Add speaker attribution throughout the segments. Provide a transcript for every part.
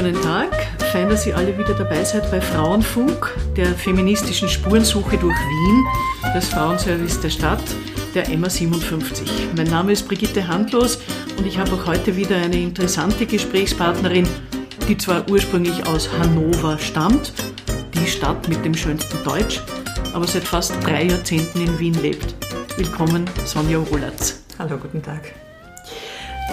Speaker 1: wunderschönen Tag. Fein, dass ihr alle wieder dabei seid bei Frauenfunk, der feministischen Spurensuche durch Wien, des Frauenservice der Stadt, der Emma 57. Mein Name ist Brigitte Handlos und ich habe auch heute wieder eine interessante Gesprächspartnerin, die zwar ursprünglich aus Hannover stammt, die Stadt mit dem schönsten Deutsch, aber seit fast drei Jahrzehnten in Wien lebt. Willkommen, Sonja Rolatz.
Speaker 2: Hallo, guten Tag.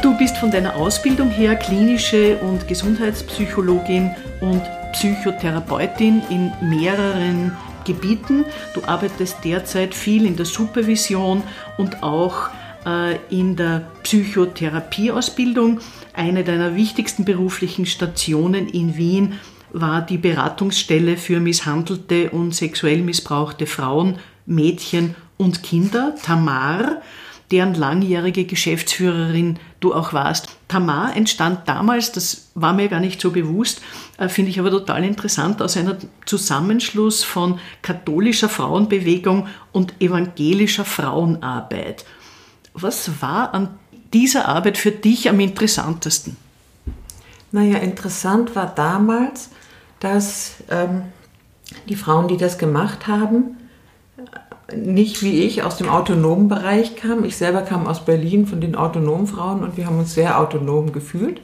Speaker 1: Du bist von deiner Ausbildung her klinische und Gesundheitspsychologin und Psychotherapeutin in mehreren Gebieten. Du arbeitest derzeit viel in der Supervision und auch äh, in der Psychotherapieausbildung. Eine deiner wichtigsten beruflichen Stationen in Wien war die Beratungsstelle für misshandelte und sexuell missbrauchte Frauen, Mädchen und Kinder, Tamar deren langjährige Geschäftsführerin du auch warst. Tamar entstand damals, das war mir gar nicht so bewusst, äh, finde ich aber total interessant, aus einem Zusammenschluss von katholischer Frauenbewegung und evangelischer Frauenarbeit. Was war an dieser Arbeit für dich am interessantesten?
Speaker 2: Naja, interessant war damals, dass ähm, die Frauen, die das gemacht haben, nicht wie ich aus dem autonomen Bereich kam. Ich selber kam aus Berlin von den autonomen Frauen und wir haben uns sehr autonom gefühlt.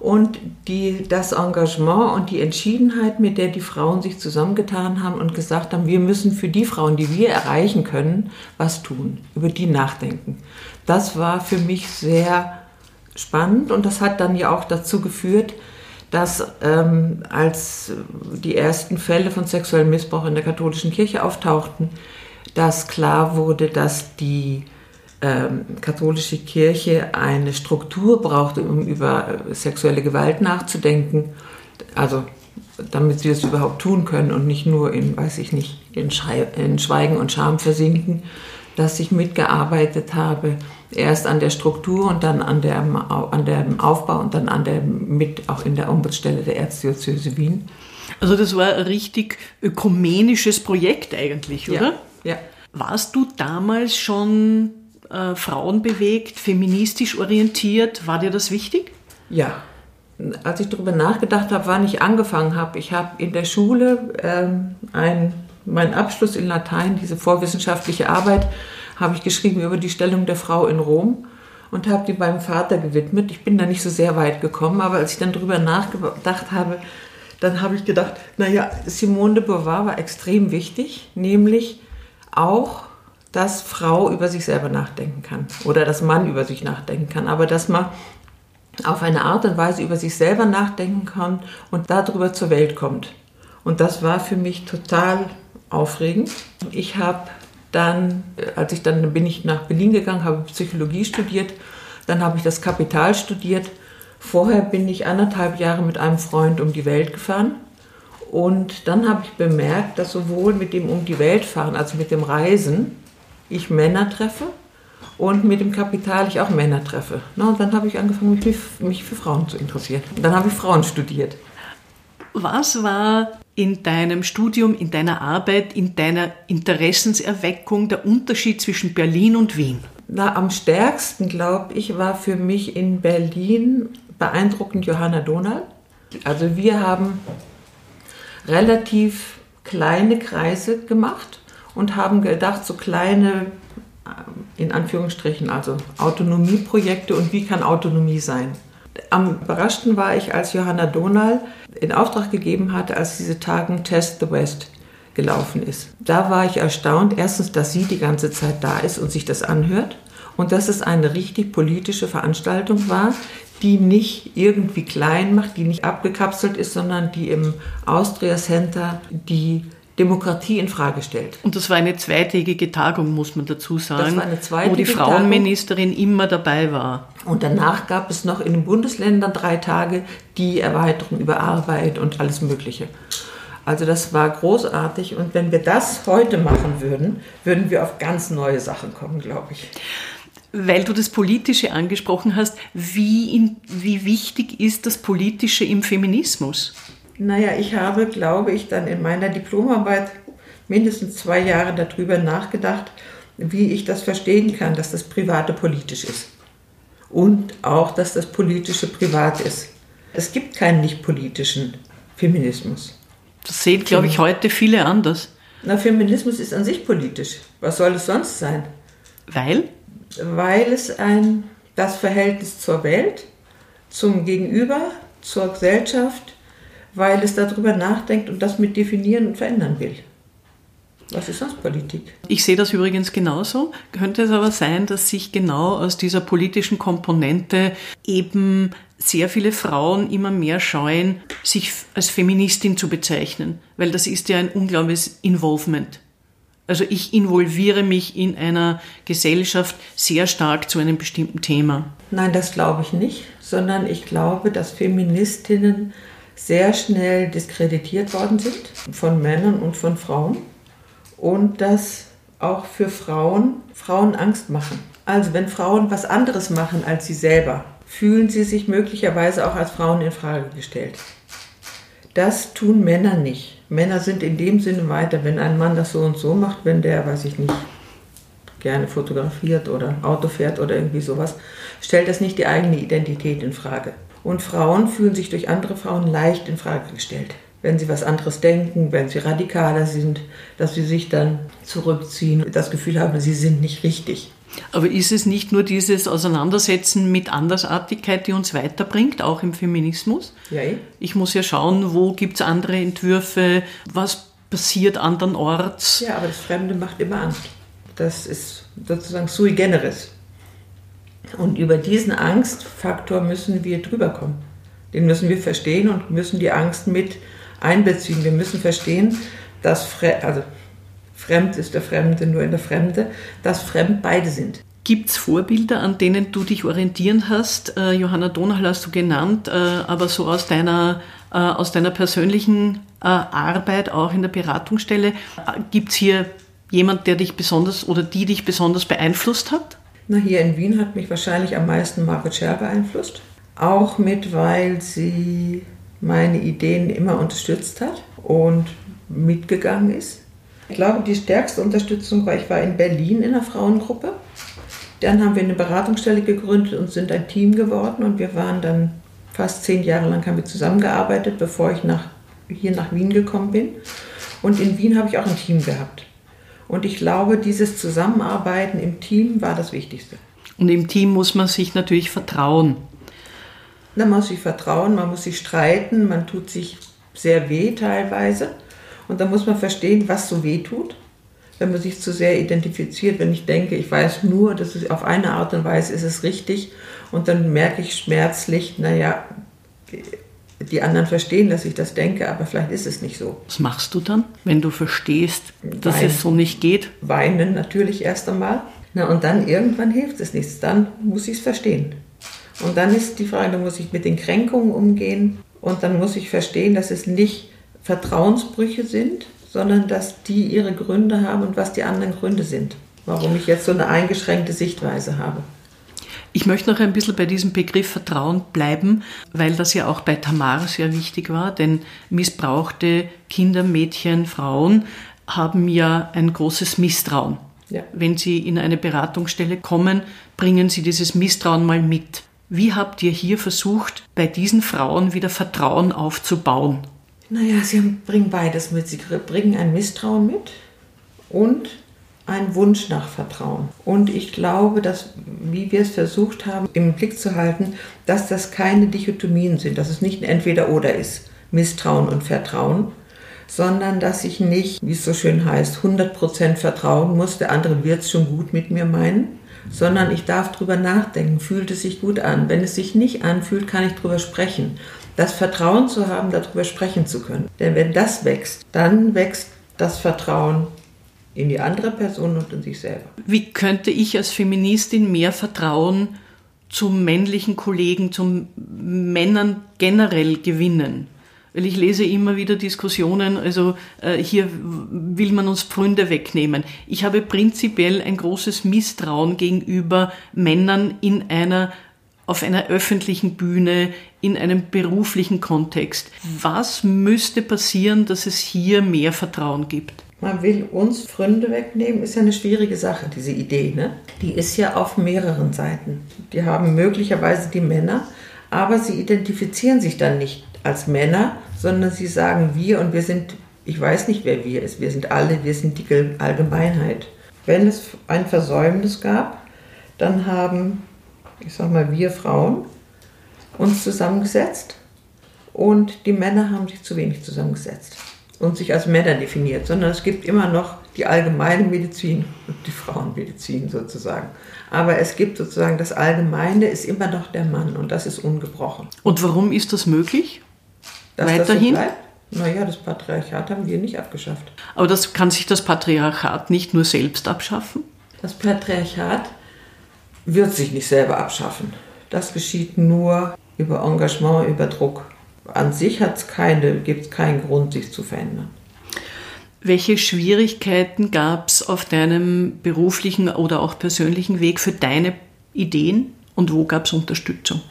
Speaker 2: Und die, das Engagement und die Entschiedenheit, mit der die Frauen sich zusammengetan haben und gesagt haben, wir müssen für die Frauen, die wir erreichen können, was tun, über die nachdenken. Das war für mich sehr spannend und das hat dann ja auch dazu geführt, dass ähm, als die ersten Fälle von sexuellem Missbrauch in der katholischen Kirche auftauchten, dass klar wurde, dass die ähm, katholische Kirche eine Struktur braucht, um über sexuelle Gewalt nachzudenken. Also damit sie es überhaupt tun können und nicht nur in, weiß ich nicht, in, in Schweigen und Scham versinken, dass ich mitgearbeitet habe, erst an der Struktur und dann an, der, an dem Aufbau und dann an der, mit auch in der Ombudsstelle der Erzdiözese Wien.
Speaker 1: Also das war ein richtig ökumenisches Projekt eigentlich, oder?
Speaker 2: Ja. Ja.
Speaker 1: Warst du damals schon äh, frauenbewegt, feministisch orientiert? War dir das wichtig?
Speaker 2: Ja. Als ich darüber nachgedacht habe, wann ich angefangen habe, ich habe in der Schule ähm, ein, meinen Abschluss in Latein, diese vorwissenschaftliche Arbeit, habe ich geschrieben über die Stellung der Frau in Rom und habe die meinem Vater gewidmet. Ich bin da nicht so sehr weit gekommen, aber als ich dann darüber nachgedacht habe, dann habe ich gedacht, naja, Simone de Beauvoir war extrem wichtig, nämlich auch, dass Frau über sich selber nachdenken kann oder dass Mann über sich nachdenken kann, aber dass man auf eine Art und Weise über sich selber nachdenken kann und darüber zur Welt kommt. Und das war für mich total aufregend. Ich habe dann, als ich dann bin ich nach Berlin gegangen, habe Psychologie studiert, dann habe ich das Kapital studiert. Vorher bin ich anderthalb Jahre mit einem Freund um die Welt gefahren und dann habe ich bemerkt, dass sowohl mit dem um die Welt fahren, also mit dem Reisen, ich Männer treffe und mit dem Kapital ich auch Männer treffe. Na, und dann habe ich angefangen, mich, mich für Frauen zu interessieren. Und dann habe ich Frauen studiert.
Speaker 1: Was war in deinem Studium, in deiner Arbeit, in deiner Interessenserweckung der Unterschied zwischen Berlin und Wien?
Speaker 2: Na, am stärksten, glaube ich, war für mich in Berlin beeindruckend Johanna Donald. Also wir haben relativ kleine Kreise gemacht und haben gedacht, so kleine, äh, in Anführungsstrichen, also Autonomieprojekte und wie kann Autonomie sein. Am überraschten war ich, als Johanna Donal in Auftrag gegeben hatte, als diese Tagen Test the West gelaufen ist. Da war ich erstaunt, erstens, dass sie die ganze Zeit da ist und sich das anhört und dass es eine richtig politische Veranstaltung war, die nicht irgendwie klein macht, die nicht abgekapselt ist, sondern die im Austria Center die Demokratie in Frage stellt.
Speaker 1: Und das war eine zweitägige Tagung, muss man dazu sagen,
Speaker 2: das war eine zweitägige
Speaker 1: wo die Frauenministerin Tagung. immer dabei war.
Speaker 2: Und danach gab es noch in den Bundesländern drei Tage die Erweiterung über Arbeit und alles Mögliche. Also das war großartig und wenn wir das heute machen würden, würden wir auf ganz neue Sachen kommen, glaube ich.
Speaker 1: Weil du das Politische angesprochen hast, wie, in, wie wichtig ist das Politische im Feminismus?
Speaker 2: Naja, ich habe, glaube ich, dann in meiner Diplomarbeit mindestens zwei Jahre darüber nachgedacht, wie ich das verstehen kann, dass das Private politisch ist. Und auch, dass das Politische privat ist. Es gibt keinen nicht politischen Feminismus.
Speaker 1: Das sehen, glaube ich, heute viele anders.
Speaker 2: Na, Feminismus ist an sich politisch. Was soll es sonst sein?
Speaker 1: Weil?
Speaker 2: Weil es ein, das Verhältnis zur Welt, zum Gegenüber, zur Gesellschaft, weil es darüber nachdenkt und das mit definieren und verändern will. Was ist sonst Politik?
Speaker 1: Ich sehe das übrigens genauso. Könnte es aber sein, dass sich genau aus dieser politischen Komponente eben sehr viele Frauen immer mehr scheuen, sich als Feministin zu bezeichnen, weil das ist ja ein unglaubliches Involvement. Also ich involviere mich in einer Gesellschaft sehr stark zu einem bestimmten Thema.
Speaker 2: Nein, das glaube ich nicht, sondern ich glaube, dass Feministinnen sehr schnell diskreditiert worden sind von Männern und von Frauen und dass auch für Frauen Frauen Angst machen. Also wenn Frauen was anderes machen als sie selber, fühlen sie sich möglicherweise auch als Frauen in Frage gestellt. Das tun Männer nicht. Männer sind in dem Sinne weiter, wenn ein Mann das so und so macht, wenn der, weiß ich nicht, gerne fotografiert oder Auto fährt oder irgendwie sowas, stellt das nicht die eigene Identität in Frage. Und Frauen fühlen sich durch andere Frauen leicht in Frage gestellt. Wenn sie was anderes denken, wenn sie radikaler sind, dass sie sich dann zurückziehen, das Gefühl haben, sie sind nicht richtig.
Speaker 1: Aber ist es nicht nur dieses Auseinandersetzen mit Andersartigkeit, die uns weiterbringt, auch im Feminismus?
Speaker 2: Ja, eh.
Speaker 1: Ich muss ja schauen, wo gibt es andere Entwürfe, was passiert andernorts.
Speaker 2: Ja, aber das Fremde macht immer Angst. Das ist sozusagen sui generis. Und über diesen Angstfaktor müssen wir drüber kommen. Den müssen wir verstehen und müssen die Angst mit einbeziehen. Wir müssen verstehen, dass Fre also fremd ist der Fremde nur in der Fremde, dass fremd beide sind.
Speaker 1: Gibt es Vorbilder, an denen du dich orientieren hast? Äh, Johanna Donal hast du genannt, äh, aber so aus deiner, äh, aus deiner persönlichen äh, Arbeit, auch in der Beratungsstelle, äh, gibt es hier jemand, der dich besonders oder die dich besonders beeinflusst hat?
Speaker 2: Na, hier in Wien hat mich wahrscheinlich am meisten Margaret Scher beeinflusst. Auch mit, weil sie meine Ideen immer unterstützt hat und mitgegangen ist. Ich glaube, die stärkste Unterstützung war, ich war in Berlin in einer Frauengruppe. Dann haben wir eine Beratungsstelle gegründet und sind ein Team geworden und wir waren dann fast zehn Jahre lang haben wir zusammengearbeitet, bevor ich nach, hier nach Wien gekommen bin. Und in Wien habe ich auch ein Team gehabt. Und ich glaube, dieses Zusammenarbeiten im Team war das Wichtigste.
Speaker 1: Und im Team muss man sich natürlich vertrauen.
Speaker 2: Man muss sich vertrauen, man muss sich streiten, man tut sich sehr weh teilweise. Und da muss man verstehen, was so weh tut. Wenn man sich zu sehr identifiziert, wenn ich denke, ich weiß nur, dass es auf eine Art und Weise ist es richtig und dann merke ich schmerzlich, naja, die anderen verstehen, dass ich das denke, aber vielleicht ist es nicht so.
Speaker 1: Was machst du dann, wenn du verstehst, dass Weinen. es so nicht geht?
Speaker 2: Weinen natürlich erst einmal. Na, und dann irgendwann hilft es nichts. Dann muss ich es verstehen. Und dann ist die Frage, dann muss ich mit den Kränkungen umgehen und dann muss ich verstehen, dass es nicht Vertrauensbrüche sind, sondern dass die ihre Gründe haben und was die anderen Gründe sind, warum ich jetzt so eine eingeschränkte Sichtweise habe.
Speaker 1: Ich möchte noch ein bisschen bei diesem Begriff Vertrauen bleiben, weil das ja auch bei Tamar sehr wichtig war, denn missbrauchte Kinder, Mädchen, Frauen haben ja ein großes Misstrauen. Ja. Wenn sie in eine Beratungsstelle kommen, bringen sie dieses Misstrauen mal mit. Wie habt ihr hier versucht, bei diesen Frauen wieder Vertrauen aufzubauen?
Speaker 2: Naja, sie bringen beides mit. Sie bringen ein Misstrauen mit und einen Wunsch nach Vertrauen. Und ich glaube, dass, wie wir es versucht haben, im Blick zu halten, dass das keine Dichotomien sind, dass es nicht ein Entweder-Oder ist, Misstrauen und Vertrauen, sondern dass ich nicht, wie es so schön heißt, 100% vertrauen muss, der andere wird es schon gut mit mir meinen, sondern ich darf drüber nachdenken, fühlt es sich gut an. Wenn es sich nicht anfühlt, kann ich drüber sprechen das Vertrauen zu haben, darüber sprechen zu können. Denn wenn das wächst, dann wächst das Vertrauen in die andere Person und in sich selber.
Speaker 1: Wie könnte ich als Feministin mehr Vertrauen zu männlichen Kollegen, zu Männern generell gewinnen? Weil ich lese immer wieder Diskussionen, also äh, hier will man uns Pfründe wegnehmen. Ich habe prinzipiell ein großes Misstrauen gegenüber Männern in einer auf einer öffentlichen Bühne, in einem beruflichen Kontext. Was müsste passieren, dass es hier mehr Vertrauen gibt?
Speaker 2: Man will uns Freunde wegnehmen, ist ja eine schwierige Sache, diese Idee. Ne? Die ist ja auf mehreren Seiten. Die haben möglicherweise die Männer aber sie identifizieren sich dann nicht als Männer, sondern sie sagen wir und wir sind, ich weiß nicht, wer wir ist, wir sind alle, wir sind die Allgemeinheit. Wenn es ein Versäumnis gab, dann haben, ich sag mal, wir Frauen uns zusammengesetzt und die Männer haben sich zu wenig zusammengesetzt und sich als Männer definiert, sondern es gibt immer noch die allgemeine Medizin und die Frauenmedizin sozusagen. Aber es gibt sozusagen das Allgemeine ist immer noch der Mann und das ist ungebrochen.
Speaker 1: Und warum ist das möglich?
Speaker 2: Dass Weiterhin? Das so naja, das Patriarchat haben wir nicht abgeschafft.
Speaker 1: Aber das kann sich das Patriarchat nicht nur selbst abschaffen?
Speaker 2: Das Patriarchat wird sich nicht selber abschaffen. Das geschieht nur über Engagement, über Druck. An sich gibt es keinen Grund, sich zu verändern.
Speaker 1: Welche Schwierigkeiten gab es auf deinem beruflichen oder auch persönlichen Weg für deine Ideen und wo gab es Unterstützung?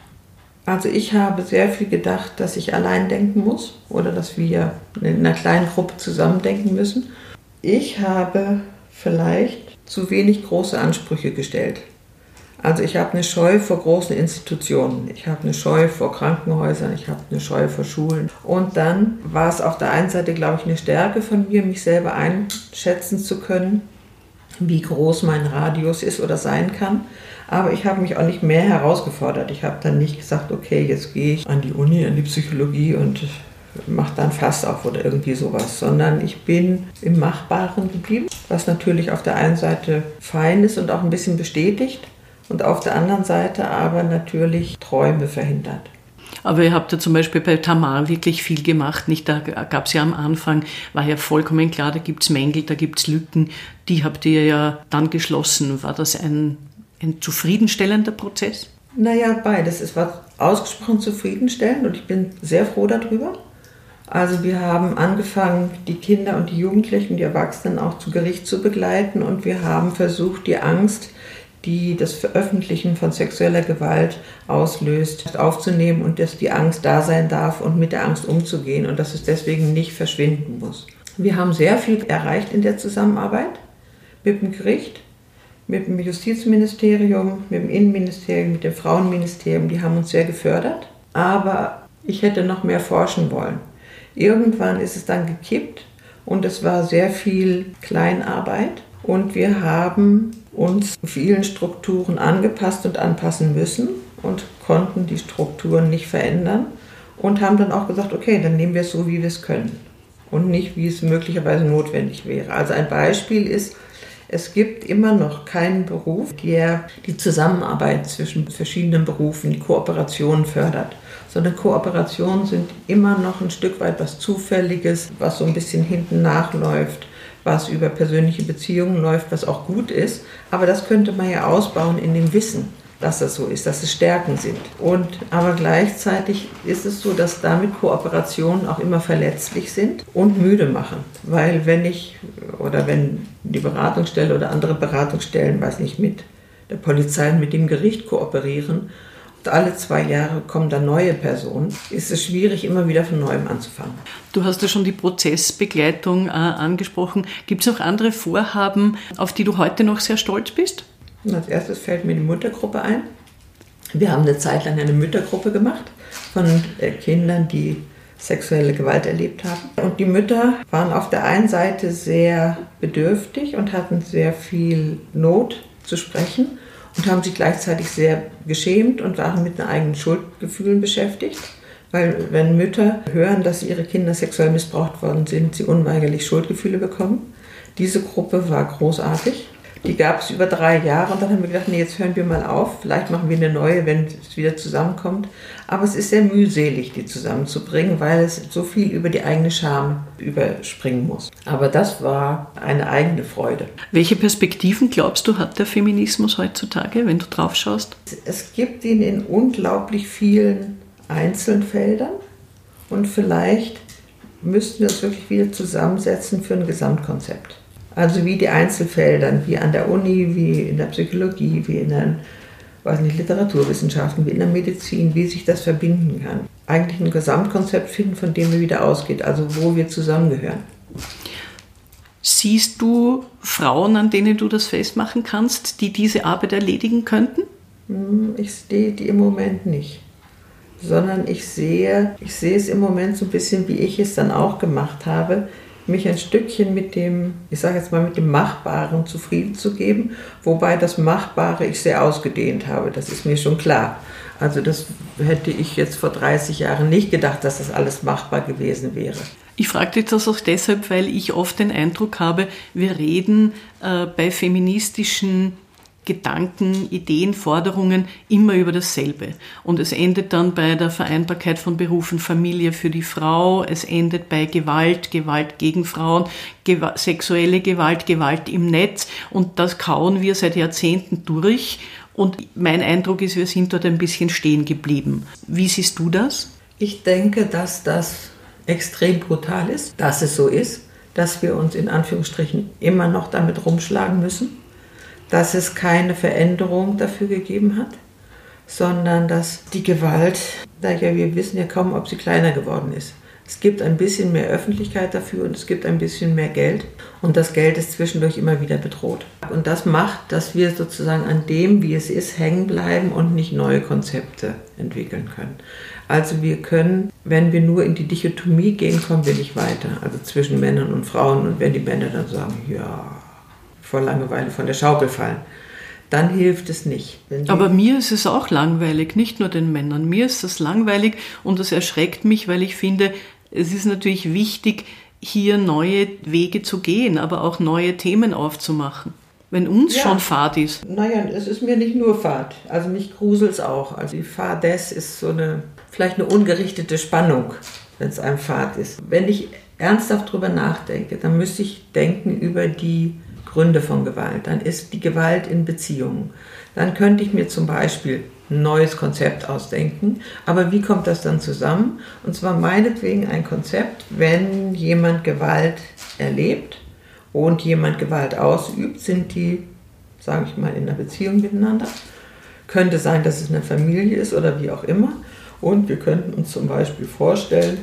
Speaker 2: Also ich habe sehr viel gedacht, dass ich allein denken muss oder dass wir in einer kleinen Gruppe zusammen denken müssen. Ich habe vielleicht zu wenig große Ansprüche gestellt. Also ich habe eine Scheu vor großen Institutionen, ich habe eine Scheu vor Krankenhäusern, ich habe eine Scheu vor Schulen. Und dann war es auf der einen Seite, glaube ich, eine Stärke von mir, mich selber einschätzen zu können, wie groß mein Radius ist oder sein kann. Aber ich habe mich auch nicht mehr herausgefordert. Ich habe dann nicht gesagt, okay, jetzt gehe ich an die Uni, an die Psychologie und mache dann Fass auf oder irgendwie sowas, sondern ich bin im Machbaren geblieben, was natürlich auf der einen Seite fein ist und auch ein bisschen bestätigt und auf der anderen Seite aber natürlich Träume verhindert.
Speaker 1: Aber ihr habt ja zum Beispiel bei Tamar wirklich viel gemacht. Nicht? Da gab es ja am Anfang, war ja vollkommen klar, da gibt es Mängel, da gibt es Lücken. Die habt ihr ja dann geschlossen. War das ein, ein zufriedenstellender Prozess?
Speaker 2: Naja, beides. Es war ausgesprochen zufriedenstellend und ich bin sehr froh darüber. Also wir haben angefangen, die Kinder und die Jugendlichen, die Erwachsenen auch zu Gericht zu begleiten und wir haben versucht, die Angst, die das Veröffentlichen von sexueller Gewalt auslöst, aufzunehmen und dass die Angst da sein darf und mit der Angst umzugehen und dass es deswegen nicht verschwinden muss. Wir haben sehr viel erreicht in der Zusammenarbeit mit dem Gericht, mit dem Justizministerium, mit dem Innenministerium, mit dem Frauenministerium. Die haben uns sehr gefördert, aber ich hätte noch mehr forschen wollen. Irgendwann ist es dann gekippt und es war sehr viel Kleinarbeit und wir haben uns vielen Strukturen angepasst und anpassen müssen und konnten die Strukturen nicht verändern und haben dann auch gesagt, okay, dann nehmen wir es so, wie wir es können und nicht, wie es möglicherweise notwendig wäre. Also ein Beispiel ist, es gibt immer noch keinen Beruf, der die Zusammenarbeit zwischen verschiedenen Berufen, die Kooperation fördert, sondern Kooperationen sind immer noch ein Stück weit was Zufälliges, was so ein bisschen hinten nachläuft was über persönliche Beziehungen läuft, was auch gut ist. Aber das könnte man ja ausbauen in dem Wissen, dass das so ist, dass es Stärken sind. Und aber gleichzeitig ist es so, dass damit Kooperationen auch immer verletzlich sind und müde machen. Weil wenn ich oder wenn die Beratungsstelle oder andere Beratungsstellen, weiß nicht, mit der Polizei und mit dem Gericht kooperieren alle zwei Jahre kommen dann neue Personen, ist es schwierig, immer wieder von neuem anzufangen.
Speaker 1: Du hast ja schon die Prozessbegleitung äh, angesprochen. Gibt es noch andere Vorhaben, auf die du heute noch sehr stolz bist?
Speaker 2: Und als erstes fällt mir die Muttergruppe ein. Wir haben eine Zeit lang eine Müttergruppe gemacht von äh, Kindern, die sexuelle Gewalt erlebt haben. Und die Mütter waren auf der einen Seite sehr bedürftig und hatten sehr viel Not zu sprechen und haben sich gleichzeitig sehr geschämt und waren mit den eigenen Schuldgefühlen beschäftigt. Weil wenn Mütter hören, dass ihre Kinder sexuell missbraucht worden sind, sie unweigerlich Schuldgefühle bekommen. Diese Gruppe war großartig. Die gab es über drei Jahre und dann haben wir gedacht, nee, jetzt hören wir mal auf. Vielleicht machen wir eine neue, wenn es wieder zusammenkommt. Aber es ist sehr mühselig, die zusammenzubringen, weil es so viel über die eigene Scham überspringen muss. Aber das war eine eigene Freude.
Speaker 1: Welche Perspektiven glaubst du hat der Feminismus heutzutage, wenn du drauf schaust?
Speaker 2: Es gibt ihn in unglaublich vielen Einzelfeldern und vielleicht müssten wir uns wirklich wieder zusammensetzen für ein Gesamtkonzept. Also wie die Einzelfelder, wie an der Uni, wie in der Psychologie, wie in den weiß nicht, Literaturwissenschaften, wie in der Medizin, wie sich das verbinden kann. Eigentlich ein Gesamtkonzept finden, von dem wir wieder ausgeht, also wo wir zusammengehören.
Speaker 1: Siehst du Frauen, an denen du das festmachen kannst, die diese Arbeit erledigen könnten?
Speaker 2: Hm, ich sehe die im Moment nicht. sondern ich sehe, ich sehe es im Moment so ein bisschen, wie ich es dann auch gemacht habe, mich ein Stückchen mit dem, ich sage jetzt mal, mit dem Machbaren zufrieden zu geben, wobei das Machbare ich sehr ausgedehnt habe, das ist mir schon klar. Also das hätte ich jetzt vor 30 Jahren nicht gedacht, dass das alles machbar gewesen wäre.
Speaker 1: Ich frage dich das auch deshalb, weil ich oft den Eindruck habe, wir reden äh, bei feministischen Gedanken, Ideen, Forderungen immer über dasselbe. Und es endet dann bei der Vereinbarkeit von Beruf und Familie für die Frau, es endet bei Gewalt, Gewalt gegen Frauen, Gew sexuelle Gewalt, Gewalt im Netz und das kauen wir seit Jahrzehnten durch. Und mein Eindruck ist, wir sind dort ein bisschen stehen geblieben. Wie siehst du das?
Speaker 2: Ich denke, dass das extrem brutal ist, dass es so ist, dass wir uns in Anführungsstrichen immer noch damit rumschlagen müssen dass es keine Veränderung dafür gegeben hat, sondern dass die Gewalt, da ja wir wissen ja kaum, ob sie kleiner geworden ist. Es gibt ein bisschen mehr Öffentlichkeit dafür und es gibt ein bisschen mehr Geld und das Geld ist zwischendurch immer wieder bedroht. Und das macht, dass wir sozusagen an dem, wie es ist, hängen bleiben und nicht neue Konzepte entwickeln können. Also wir können, wenn wir nur in die Dichotomie gehen, kommen wir nicht weiter. Also zwischen Männern und Frauen und wenn die Männer dann sagen, ja, vor Langeweile von der Schaukel fallen. Dann hilft es nicht.
Speaker 1: Aber mir ist es auch langweilig, nicht nur den Männern. Mir ist das langweilig und das erschreckt mich, weil ich finde, es ist natürlich wichtig, hier neue Wege zu gehen, aber auch neue Themen aufzumachen. Wenn uns ja. schon Fahrt ist.
Speaker 2: Naja, es ist mir nicht nur Fahrt. Also mich gruselt es auch. Also die Fahrdess ist so eine, vielleicht eine ungerichtete Spannung, wenn es einem Fahrt ist. Wenn ich ernsthaft darüber nachdenke, dann müsste ich denken über die Gründe von Gewalt, dann ist die Gewalt in Beziehungen. Dann könnte ich mir zum Beispiel ein neues Konzept ausdenken. Aber wie kommt das dann zusammen? Und zwar meinetwegen ein Konzept, wenn jemand Gewalt erlebt und jemand Gewalt ausübt, sind die, sage ich mal, in einer Beziehung miteinander. Könnte sein, dass es eine Familie ist oder wie auch immer. Und wir könnten uns zum Beispiel vorstellen,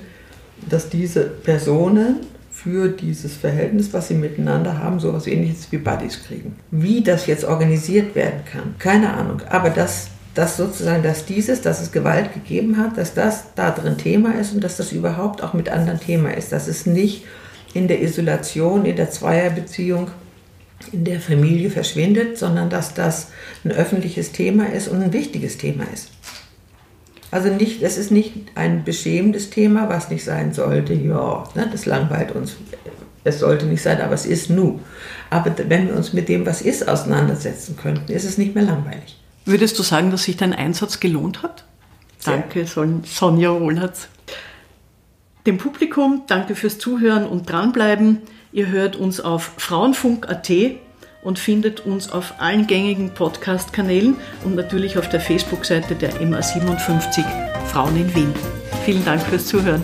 Speaker 2: dass diese Personen für dieses Verhältnis, was sie miteinander haben, so etwas ähnliches wie Buddies kriegen. Wie das jetzt organisiert werden kann, keine Ahnung. Aber dass, dass sozusagen, dass dieses, dass es Gewalt gegeben hat, dass das da drin Thema ist und dass das überhaupt auch mit anderen Thema ist. Dass es nicht in der Isolation, in der Zweierbeziehung, in der Familie verschwindet, sondern dass das ein öffentliches Thema ist und ein wichtiges Thema ist. Also nicht, es ist nicht ein beschämendes Thema, was nicht sein sollte. Ja, ne, das langweilt uns. Es sollte nicht sein, aber es ist nu. Aber wenn wir uns mit dem, was ist, auseinandersetzen könnten, ist es nicht mehr langweilig.
Speaker 1: Würdest du sagen, dass sich dein Einsatz gelohnt hat? Sehr. Danke, Sonja Wohlatz. Dem Publikum danke fürs Zuhören und dranbleiben. Ihr hört uns auf frauenfunk.at und findet uns auf allen gängigen Podcast-Kanälen und natürlich auf der Facebook-Seite der MA57 Frauen in Wien. Vielen Dank fürs Zuhören.